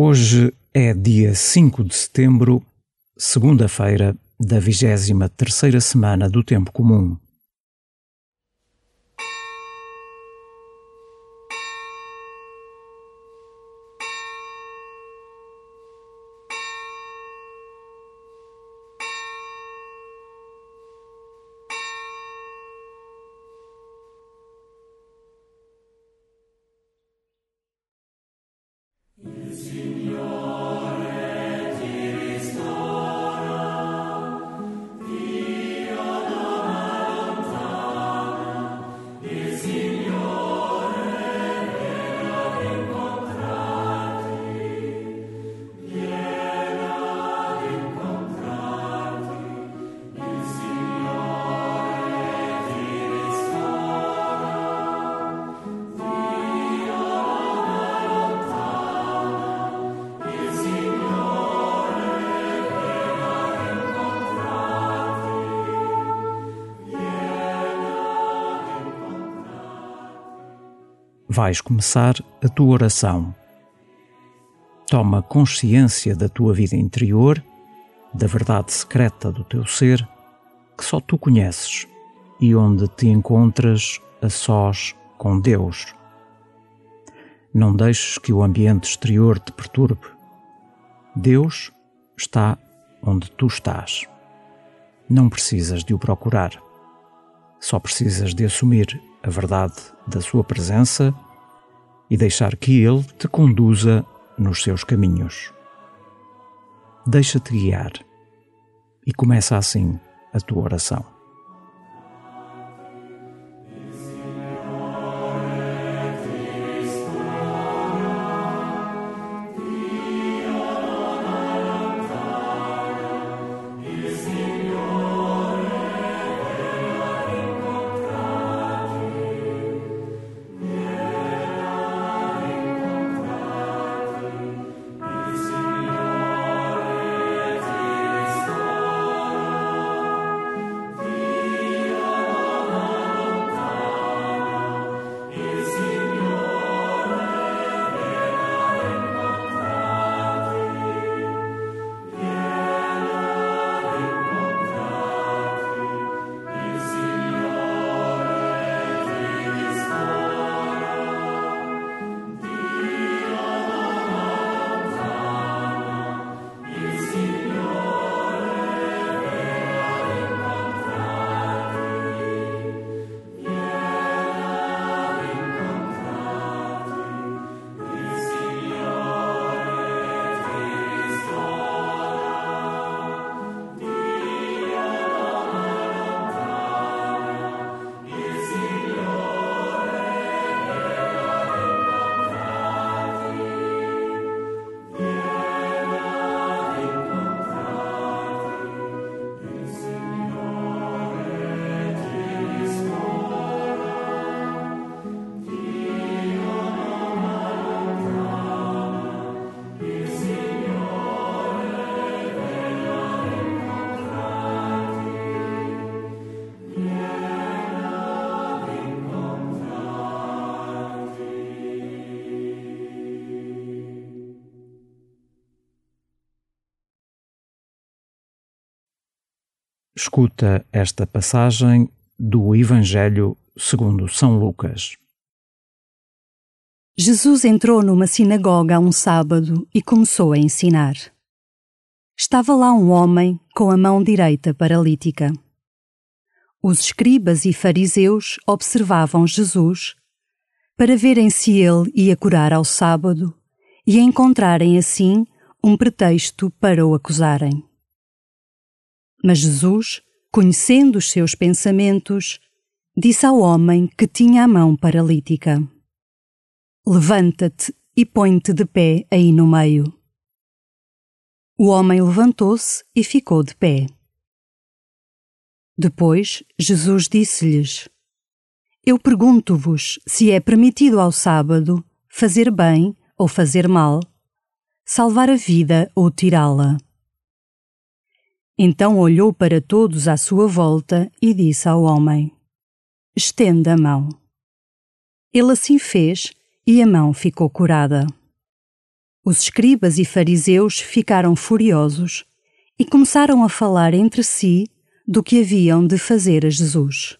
Hoje é dia 5 de setembro, segunda-feira da 23 terceira semana do Tempo Comum. Vais começar a tua oração. Toma consciência da tua vida interior, da verdade secreta do teu ser, que só tu conheces e onde te encontras a sós com Deus. Não deixes que o ambiente exterior te perturbe. Deus está onde tu estás. Não precisas de o procurar. Só precisas de assumir a verdade da Sua presença e deixar que Ele te conduza nos seus caminhos. Deixa-te guiar e começa assim a tua oração. Escuta esta passagem do Evangelho segundo São Lucas. Jesus entrou numa sinagoga um sábado e começou a ensinar. Estava lá um homem com a mão direita paralítica. Os escribas e fariseus observavam Jesus para verem se ele ia curar ao sábado e encontrarem assim um pretexto para o acusarem. Mas Jesus, conhecendo os seus pensamentos, disse ao homem que tinha a mão paralítica: Levanta-te e põe-te de pé aí no meio. O homem levantou-se e ficou de pé. Depois Jesus disse-lhes: Eu pergunto-vos se é permitido ao sábado fazer bem ou fazer mal, salvar a vida ou tirá-la. Então olhou para todos à sua volta e disse ao homem: Estenda a mão. Ele assim fez e a mão ficou curada. Os escribas e fariseus ficaram furiosos e começaram a falar entre si do que haviam de fazer a Jesus.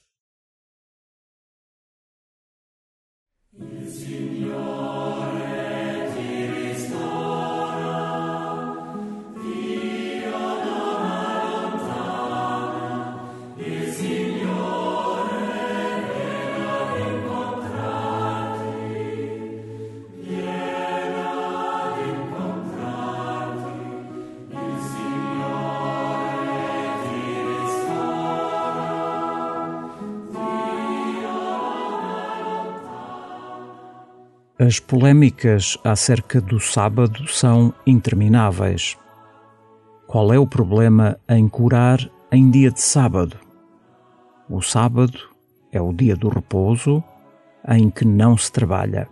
As polémicas acerca do sábado são intermináveis. Qual é o problema em curar em dia de sábado? O sábado é o dia do repouso em que não se trabalha.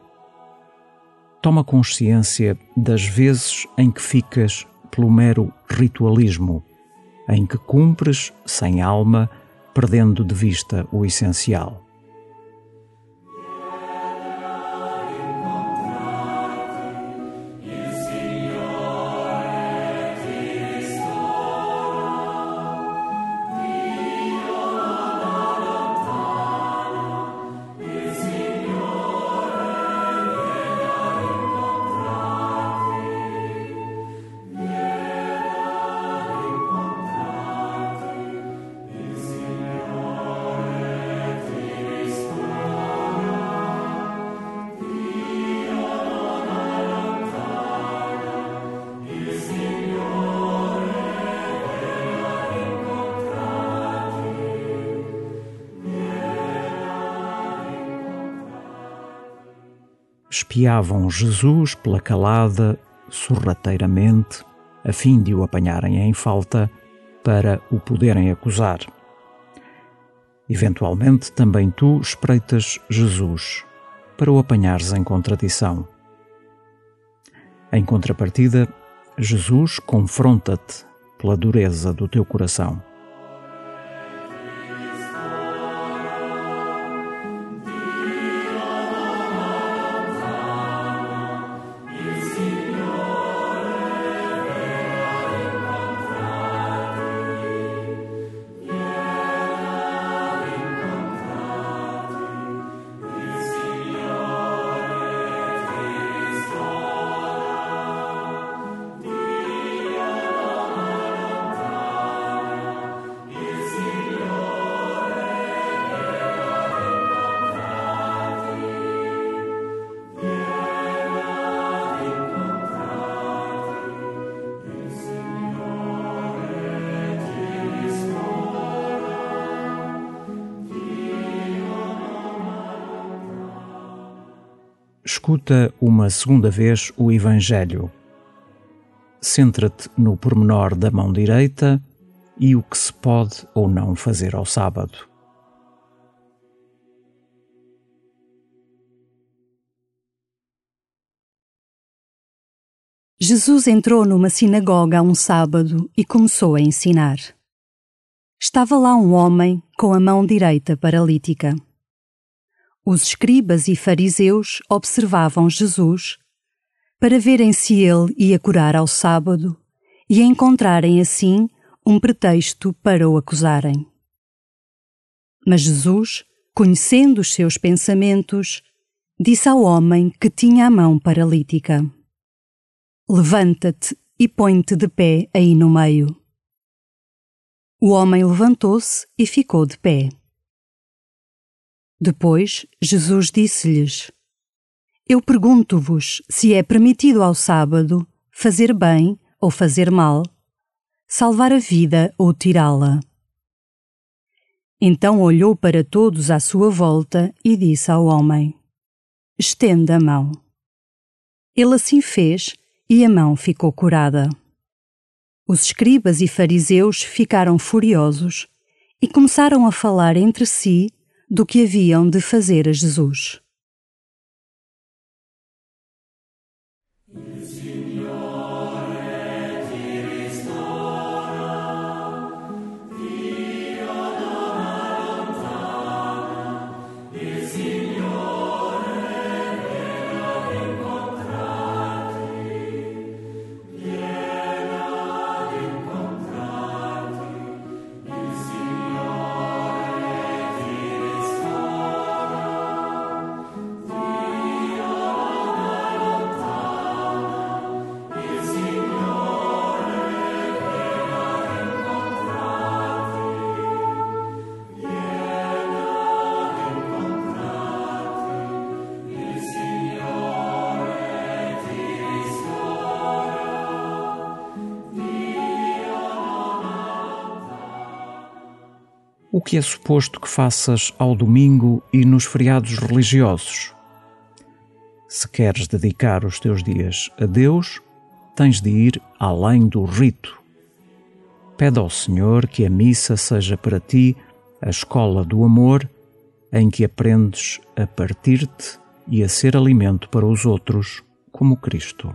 Toma consciência das vezes em que ficas pelo mero ritualismo, em que cumpres sem alma, perdendo de vista o essencial. Espiavam Jesus pela calada sorrateiramente, a fim de o apanharem em falta para o poderem acusar. Eventualmente, também tu espreitas Jesus para o apanhares em contradição. Em contrapartida, Jesus confronta-te pela dureza do teu coração. Escuta uma segunda vez o Evangelho. Centra-te no pormenor da mão direita e o que se pode ou não fazer ao sábado. Jesus entrou numa sinagoga um sábado e começou a ensinar. Estava lá um homem com a mão direita paralítica. Os escribas e fariseus observavam Jesus para verem se ele ia curar ao sábado e encontrarem assim um pretexto para o acusarem. Mas Jesus, conhecendo os seus pensamentos, disse ao homem que tinha a mão paralítica: Levanta-te e põe-te de pé aí no meio. O homem levantou-se e ficou de pé. Depois Jesus disse-lhes: Eu pergunto-vos se é permitido ao sábado fazer bem ou fazer mal, salvar a vida ou tirá-la. Então olhou para todos à sua volta e disse ao homem: Estenda a mão. Ele assim fez e a mão ficou curada. Os escribas e fariseus ficaram furiosos e começaram a falar entre si do que haviam de fazer a Jesus. É suposto que faças ao domingo e nos feriados religiosos. Se queres dedicar os teus dias a Deus, tens de ir além do rito. Pede ao Senhor que a missa seja para ti a escola do amor em que aprendes a partir-te e a ser alimento para os outros, como Cristo.